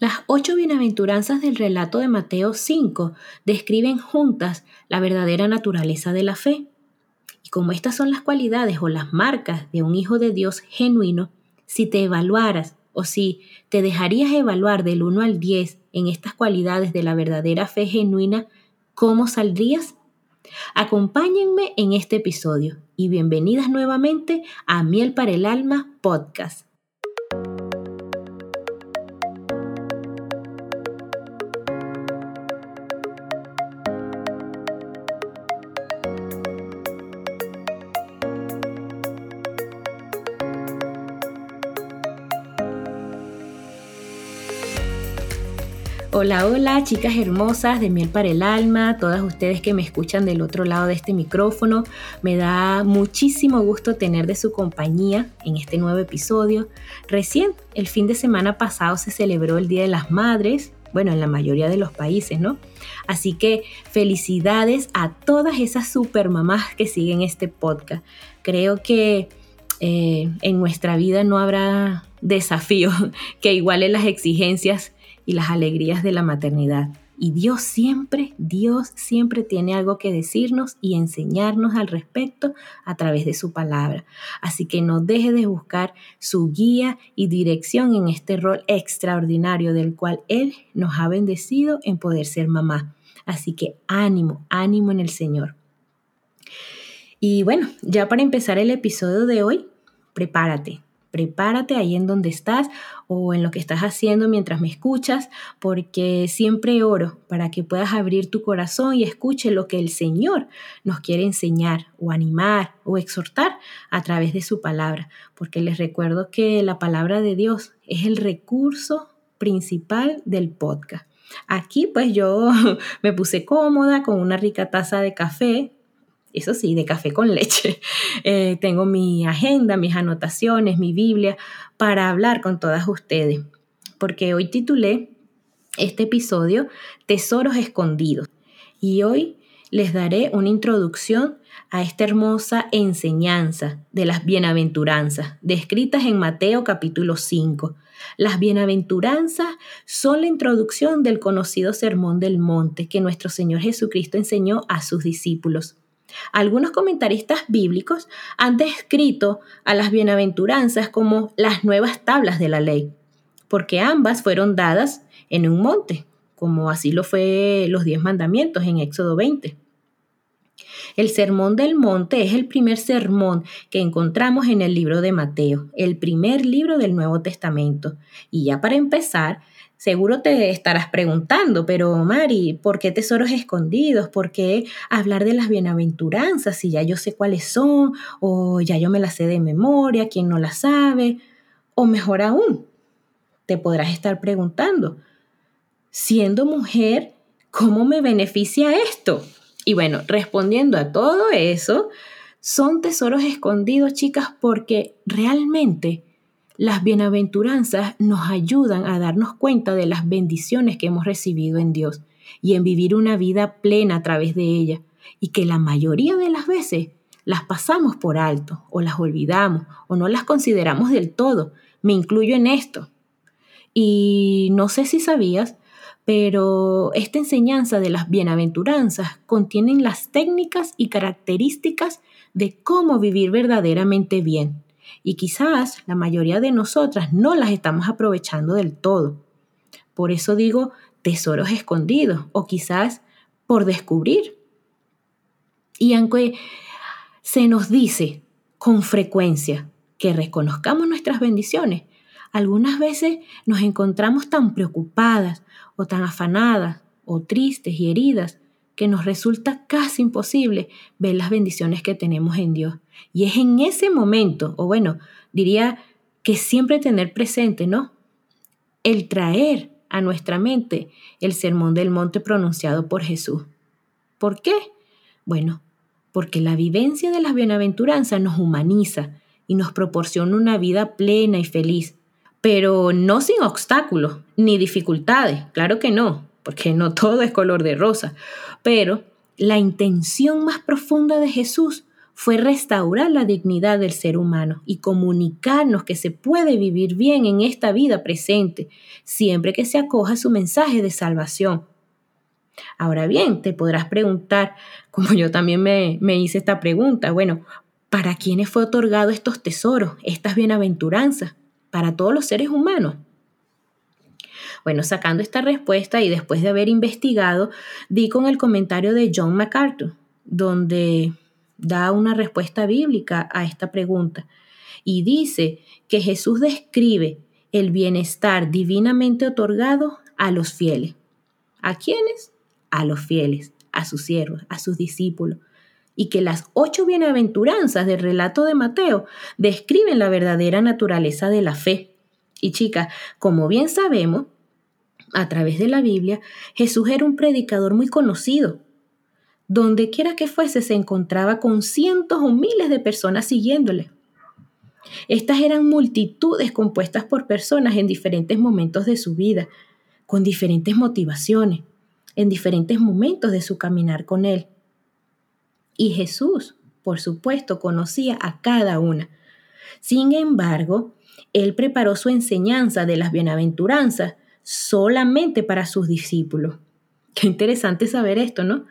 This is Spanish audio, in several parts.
Las ocho bienaventuranzas del relato de Mateo 5 describen juntas la verdadera naturaleza de la fe. Y como estas son las cualidades o las marcas de un hijo de Dios genuino, si te evaluaras o si te dejarías evaluar del 1 al 10 en estas cualidades de la verdadera fe genuina, ¿cómo saldrías? Acompáñenme en este episodio y bienvenidas nuevamente a Miel para el Alma Podcast. Hola, hola, chicas hermosas de Miel para el Alma, todas ustedes que me escuchan del otro lado de este micrófono. Me da muchísimo gusto tener de su compañía en este nuevo episodio. Recién, el fin de semana pasado se celebró el Día de las Madres, bueno, en la mayoría de los países, ¿no? Así que felicidades a todas esas super mamás que siguen este podcast. Creo que eh, en nuestra vida no habrá desafío que igualen las exigencias y las alegrías de la maternidad. Y Dios siempre, Dios siempre tiene algo que decirnos y enseñarnos al respecto a través de su palabra. Así que no deje de buscar su guía y dirección en este rol extraordinario del cual Él nos ha bendecido en poder ser mamá. Así que ánimo, ánimo en el Señor. Y bueno, ya para empezar el episodio de hoy, prepárate, prepárate ahí en donde estás o en lo que estás haciendo mientras me escuchas, porque siempre oro para que puedas abrir tu corazón y escuche lo que el Señor nos quiere enseñar o animar o exhortar a través de su palabra, porque les recuerdo que la palabra de Dios es el recurso principal del podcast. Aquí pues yo me puse cómoda con una rica taza de café, eso sí, de café con leche. Eh, tengo mi agenda, mis anotaciones, mi Biblia para hablar con todas ustedes, porque hoy titulé este episodio Tesoros Escondidos y hoy les daré una introducción a esta hermosa enseñanza de las bienaventuranzas descritas en Mateo capítulo 5. Las bienaventuranzas son la introducción del conocido Sermón del Monte que nuestro Señor Jesucristo enseñó a sus discípulos. Algunos comentaristas bíblicos han descrito a las bienaventuranzas como las nuevas tablas de la ley, porque ambas fueron dadas en un monte, como así lo fue los diez mandamientos en Éxodo 20. El sermón del monte es el primer sermón que encontramos en el libro de Mateo, el primer libro del Nuevo Testamento. Y ya para empezar, Seguro te estarás preguntando, pero Mari, ¿por qué tesoros escondidos? ¿Por qué hablar de las bienaventuranzas si ya yo sé cuáles son? ¿O ya yo me las sé de memoria? ¿Quién no las sabe? O mejor aún, te podrás estar preguntando, siendo mujer, ¿cómo me beneficia esto? Y bueno, respondiendo a todo eso, son tesoros escondidos, chicas, porque realmente las bienaventuranzas nos ayudan a darnos cuenta de las bendiciones que hemos recibido en Dios y en vivir una vida plena a través de ella y que la mayoría de las veces las pasamos por alto o las olvidamos o no las consideramos del todo. Me incluyo en esto. Y no sé si sabías, pero esta enseñanza de las bienaventuranzas contienen las técnicas y características de cómo vivir verdaderamente bien y quizás la mayoría de nosotras no las estamos aprovechando del todo. Por eso digo tesoros escondidos o quizás por descubrir. Y aunque se nos dice con frecuencia que reconozcamos nuestras bendiciones, algunas veces nos encontramos tan preocupadas o tan afanadas o tristes y heridas que nos resulta casi imposible ver las bendiciones que tenemos en Dios. Y es en ese momento, o bueno, diría que siempre tener presente, ¿no? El traer a nuestra mente el sermón del monte pronunciado por Jesús. ¿Por qué? Bueno, porque la vivencia de las bienaventuranzas nos humaniza y nos proporciona una vida plena y feliz, pero no sin obstáculos ni dificultades, claro que no, porque no todo es color de rosa, pero la intención más profunda de Jesús fue restaurar la dignidad del ser humano y comunicarnos que se puede vivir bien en esta vida presente, siempre que se acoja su mensaje de salvación. Ahora bien, te podrás preguntar, como yo también me, me hice esta pregunta, bueno, ¿para quiénes fue otorgado estos tesoros, estas bienaventuranzas? ¿Para todos los seres humanos? Bueno, sacando esta respuesta y después de haber investigado, di con el comentario de John MacArthur, donde da una respuesta bíblica a esta pregunta y dice que Jesús describe el bienestar divinamente otorgado a los fieles. ¿A quiénes? A los fieles, a sus siervos, a sus discípulos. Y que las ocho bienaventuranzas del relato de Mateo describen la verdadera naturaleza de la fe. Y chicas, como bien sabemos, a través de la Biblia, Jesús era un predicador muy conocido, donde quiera que fuese se encontraba con cientos o miles de personas siguiéndole. Estas eran multitudes compuestas por personas en diferentes momentos de su vida, con diferentes motivaciones, en diferentes momentos de su caminar con Él. Y Jesús, por supuesto, conocía a cada una. Sin embargo, Él preparó su enseñanza de las bienaventuranzas solamente para sus discípulos. Qué interesante saber esto, ¿no?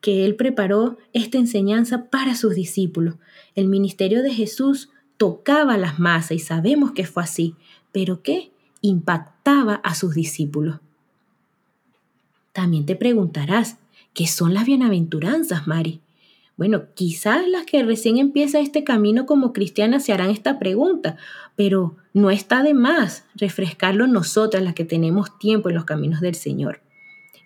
Que Él preparó esta enseñanza para sus discípulos. El ministerio de Jesús tocaba las masas y sabemos que fue así, pero ¿qué? Impactaba a sus discípulos. También te preguntarás, ¿qué son las bienaventuranzas, Mari? Bueno, quizás las que recién empieza este camino como cristianas se harán esta pregunta, pero no está de más refrescarlo nosotras las que tenemos tiempo en los caminos del Señor.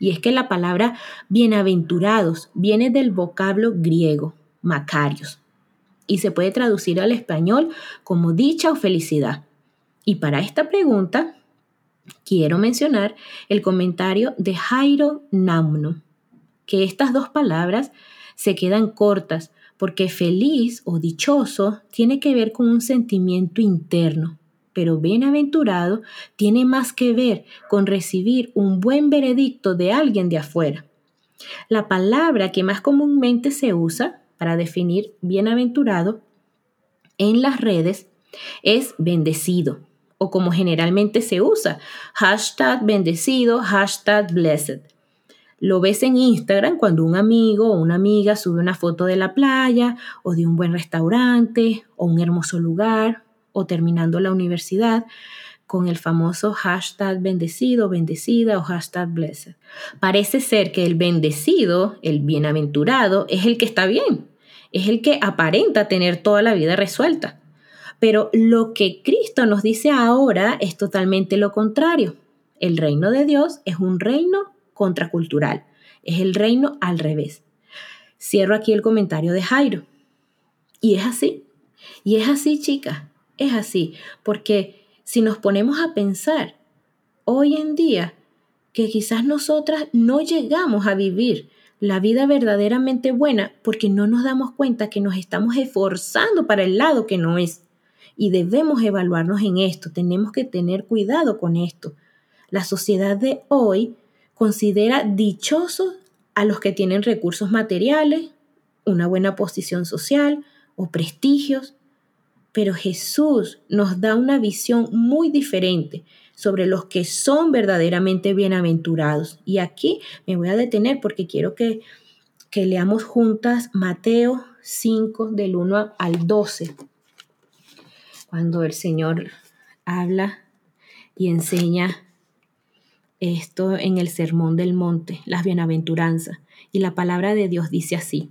Y es que la palabra bienaventurados viene del vocablo griego, macarios, y se puede traducir al español como dicha o felicidad. Y para esta pregunta, quiero mencionar el comentario de Jairo Namno, que estas dos palabras se quedan cortas porque feliz o dichoso tiene que ver con un sentimiento interno, pero bienaventurado tiene más que ver con recibir un buen veredicto de alguien de afuera. La palabra que más comúnmente se usa para definir bienaventurado en las redes es bendecido o como generalmente se usa, hashtag bendecido, hashtag blessed. Lo ves en Instagram cuando un amigo o una amiga sube una foto de la playa o de un buen restaurante o un hermoso lugar o terminando la universidad con el famoso hashtag bendecido, bendecida o hashtag blessed. Parece ser que el bendecido, el bienaventurado, es el que está bien, es el que aparenta tener toda la vida resuelta. Pero lo que Cristo nos dice ahora es totalmente lo contrario. El reino de Dios es un reino contracultural, es el reino al revés. Cierro aquí el comentario de Jairo. Y es así, y es así, chicas es así, porque si nos ponemos a pensar hoy en día que quizás nosotras no llegamos a vivir la vida verdaderamente buena porque no nos damos cuenta que nos estamos esforzando para el lado que no es. Y debemos evaluarnos en esto, tenemos que tener cuidado con esto. La sociedad de hoy considera dichosos a los que tienen recursos materiales, una buena posición social o prestigios, pero Jesús nos da una visión muy diferente sobre los que son verdaderamente bienaventurados. Y aquí me voy a detener porque quiero que, que leamos juntas Mateo 5 del 1 al 12, cuando el Señor habla y enseña esto en el Sermón del Monte, las bienaventuranzas. Y la palabra de Dios dice así.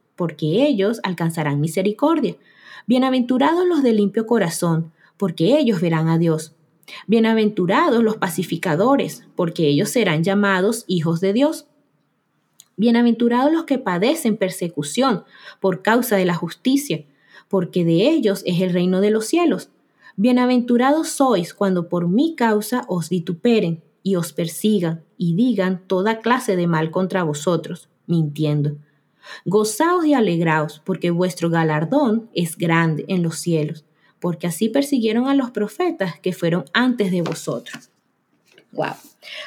porque ellos alcanzarán misericordia. Bienaventurados los de limpio corazón, porque ellos verán a Dios. Bienaventurados los pacificadores, porque ellos serán llamados hijos de Dios. Bienaventurados los que padecen persecución por causa de la justicia, porque de ellos es el reino de los cielos. Bienaventurados sois cuando por mi causa os vituperen y os persigan y digan toda clase de mal contra vosotros, mintiendo. Gozaos y alegraos, porque vuestro galardón es grande en los cielos, porque así persiguieron a los profetas que fueron antes de vosotros. Wow.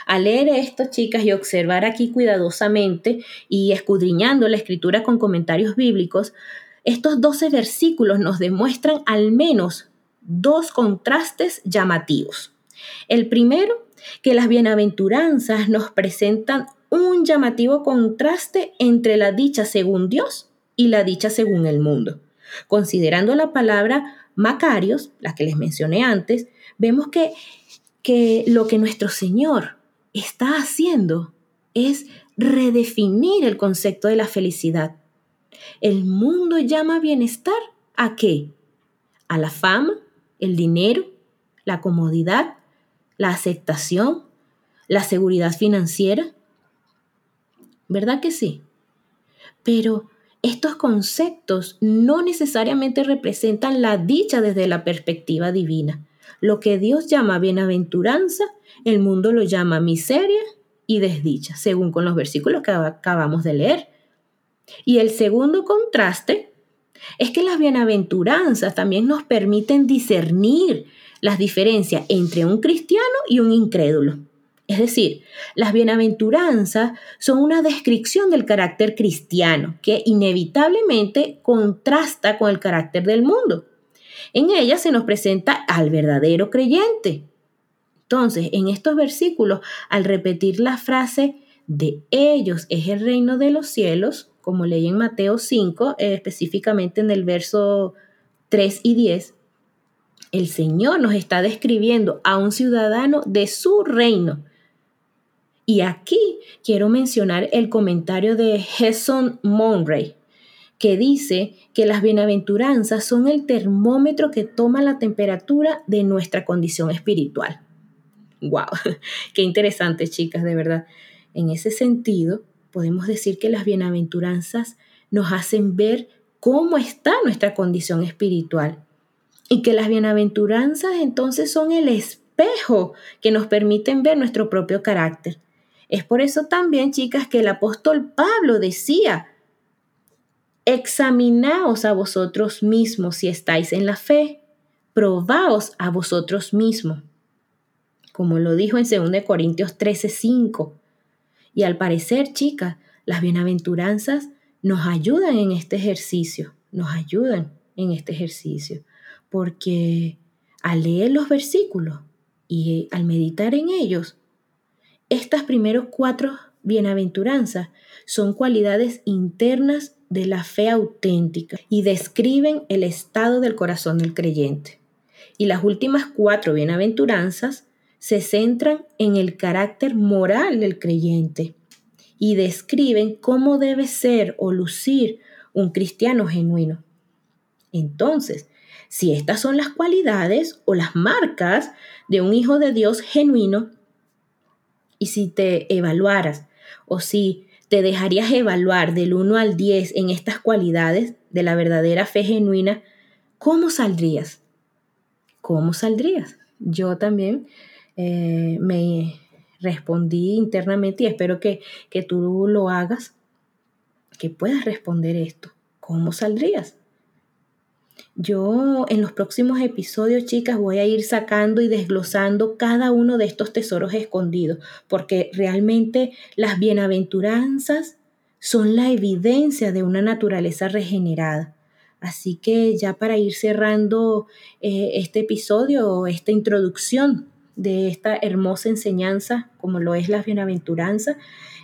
Al leer esto, chicas, y observar aquí cuidadosamente y escudriñando la escritura con comentarios bíblicos, estos 12 versículos nos demuestran al menos dos contrastes llamativos. El primero, que las bienaventuranzas nos presentan un llamativo contraste entre la dicha según Dios y la dicha según el mundo. Considerando la palabra Macarios, la que les mencioné antes, vemos que, que lo que nuestro Señor está haciendo es redefinir el concepto de la felicidad. El mundo llama bienestar a qué? A la fama, el dinero, la comodidad, la aceptación, la seguridad financiera. ¿Verdad que sí? Pero estos conceptos no necesariamente representan la dicha desde la perspectiva divina. Lo que Dios llama bienaventuranza, el mundo lo llama miseria y desdicha, según con los versículos que acabamos de leer. Y el segundo contraste es que las bienaventuranzas también nos permiten discernir las diferencias entre un cristiano y un incrédulo. Es decir, las bienaventuranzas son una descripción del carácter cristiano que inevitablemente contrasta con el carácter del mundo. En ella se nos presenta al verdadero creyente. Entonces, en estos versículos, al repetir la frase de ellos es el reino de los cielos, como leí en Mateo 5, eh, específicamente en el verso 3 y 10, el Señor nos está describiendo a un ciudadano de su reino. Y aquí quiero mencionar el comentario de Hesson Monray, que dice que las bienaventuranzas son el termómetro que toma la temperatura de nuestra condición espiritual. ¡Wow! Qué interesante, chicas, de verdad. En ese sentido, podemos decir que las bienaventuranzas nos hacen ver cómo está nuestra condición espiritual y que las bienaventuranzas entonces son el espejo que nos permiten ver nuestro propio carácter. Es por eso también, chicas, que el apóstol Pablo decía, examinaos a vosotros mismos si estáis en la fe, probaos a vosotros mismos, como lo dijo en 2 Corintios 13:5. Y al parecer, chicas, las bienaventuranzas nos ayudan en este ejercicio, nos ayudan en este ejercicio, porque al leer los versículos y al meditar en ellos, estas primeros cuatro bienaventuranzas son cualidades internas de la fe auténtica y describen el estado del corazón del creyente. Y las últimas cuatro bienaventuranzas se centran en el carácter moral del creyente y describen cómo debe ser o lucir un cristiano genuino. Entonces, si estas son las cualidades o las marcas de un hijo de Dios genuino, y si te evaluaras o si te dejarías evaluar del 1 al 10 en estas cualidades de la verdadera fe genuina, ¿cómo saldrías? ¿Cómo saldrías? Yo también eh, me respondí internamente y espero que, que tú lo hagas, que puedas responder esto. ¿Cómo saldrías? Yo en los próximos episodios, chicas, voy a ir sacando y desglosando cada uno de estos tesoros escondidos, porque realmente las bienaventuranzas son la evidencia de una naturaleza regenerada. Así que ya para ir cerrando eh, este episodio, esta introducción de esta hermosa enseñanza, como lo es la bienaventuranza,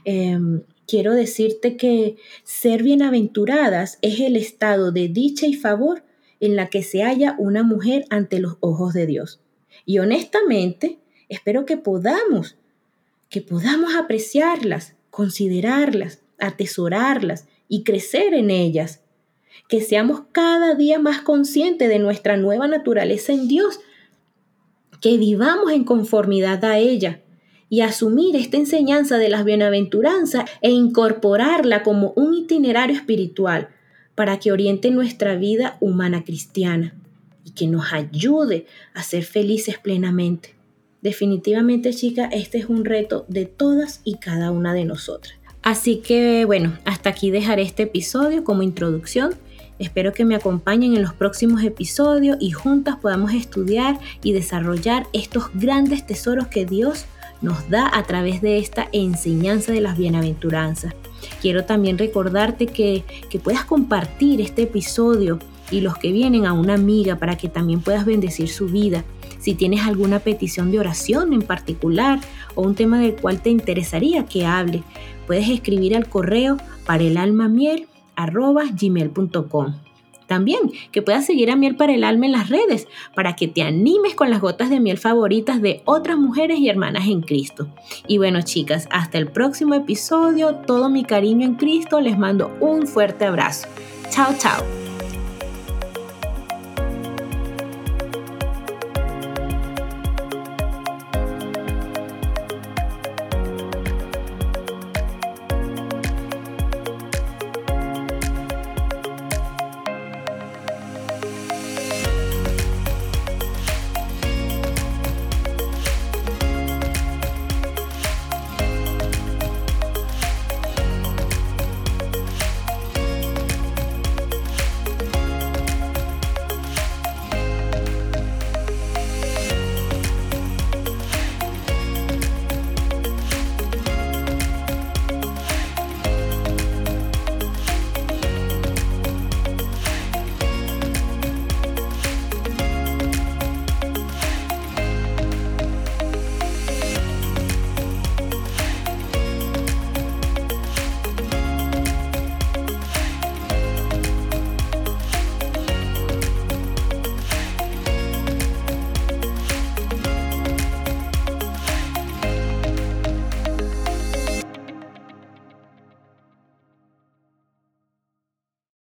em, quiero decirte que ser bienaventuradas es el estado de dicha y favor en la que se halla una mujer ante los ojos de Dios. Y honestamente, espero que podamos, que podamos apreciarlas, considerarlas, atesorarlas y crecer en ellas. Que seamos cada día más conscientes de nuestra nueva naturaleza en Dios que vivamos en conformidad a ella y asumir esta enseñanza de las bienaventuranzas e incorporarla como un itinerario espiritual para que oriente nuestra vida humana cristiana y que nos ayude a ser felices plenamente. Definitivamente, chicas, este es un reto de todas y cada una de nosotras. Así que bueno, hasta aquí dejaré este episodio como introducción. Espero que me acompañen en los próximos episodios y juntas podamos estudiar y desarrollar estos grandes tesoros que Dios nos da a través de esta enseñanza de las bienaventuranzas. Quiero también recordarte que, que puedas compartir este episodio y los que vienen a una amiga para que también puedas bendecir su vida. Si tienes alguna petición de oración en particular o un tema del cual te interesaría que hable, puedes escribir al correo para el alma miel. También que puedas seguir a Miel para el Alma en las redes para que te animes con las gotas de miel favoritas de otras mujeres y hermanas en Cristo. Y bueno chicas, hasta el próximo episodio, todo mi cariño en Cristo, les mando un fuerte abrazo. Chao, chao.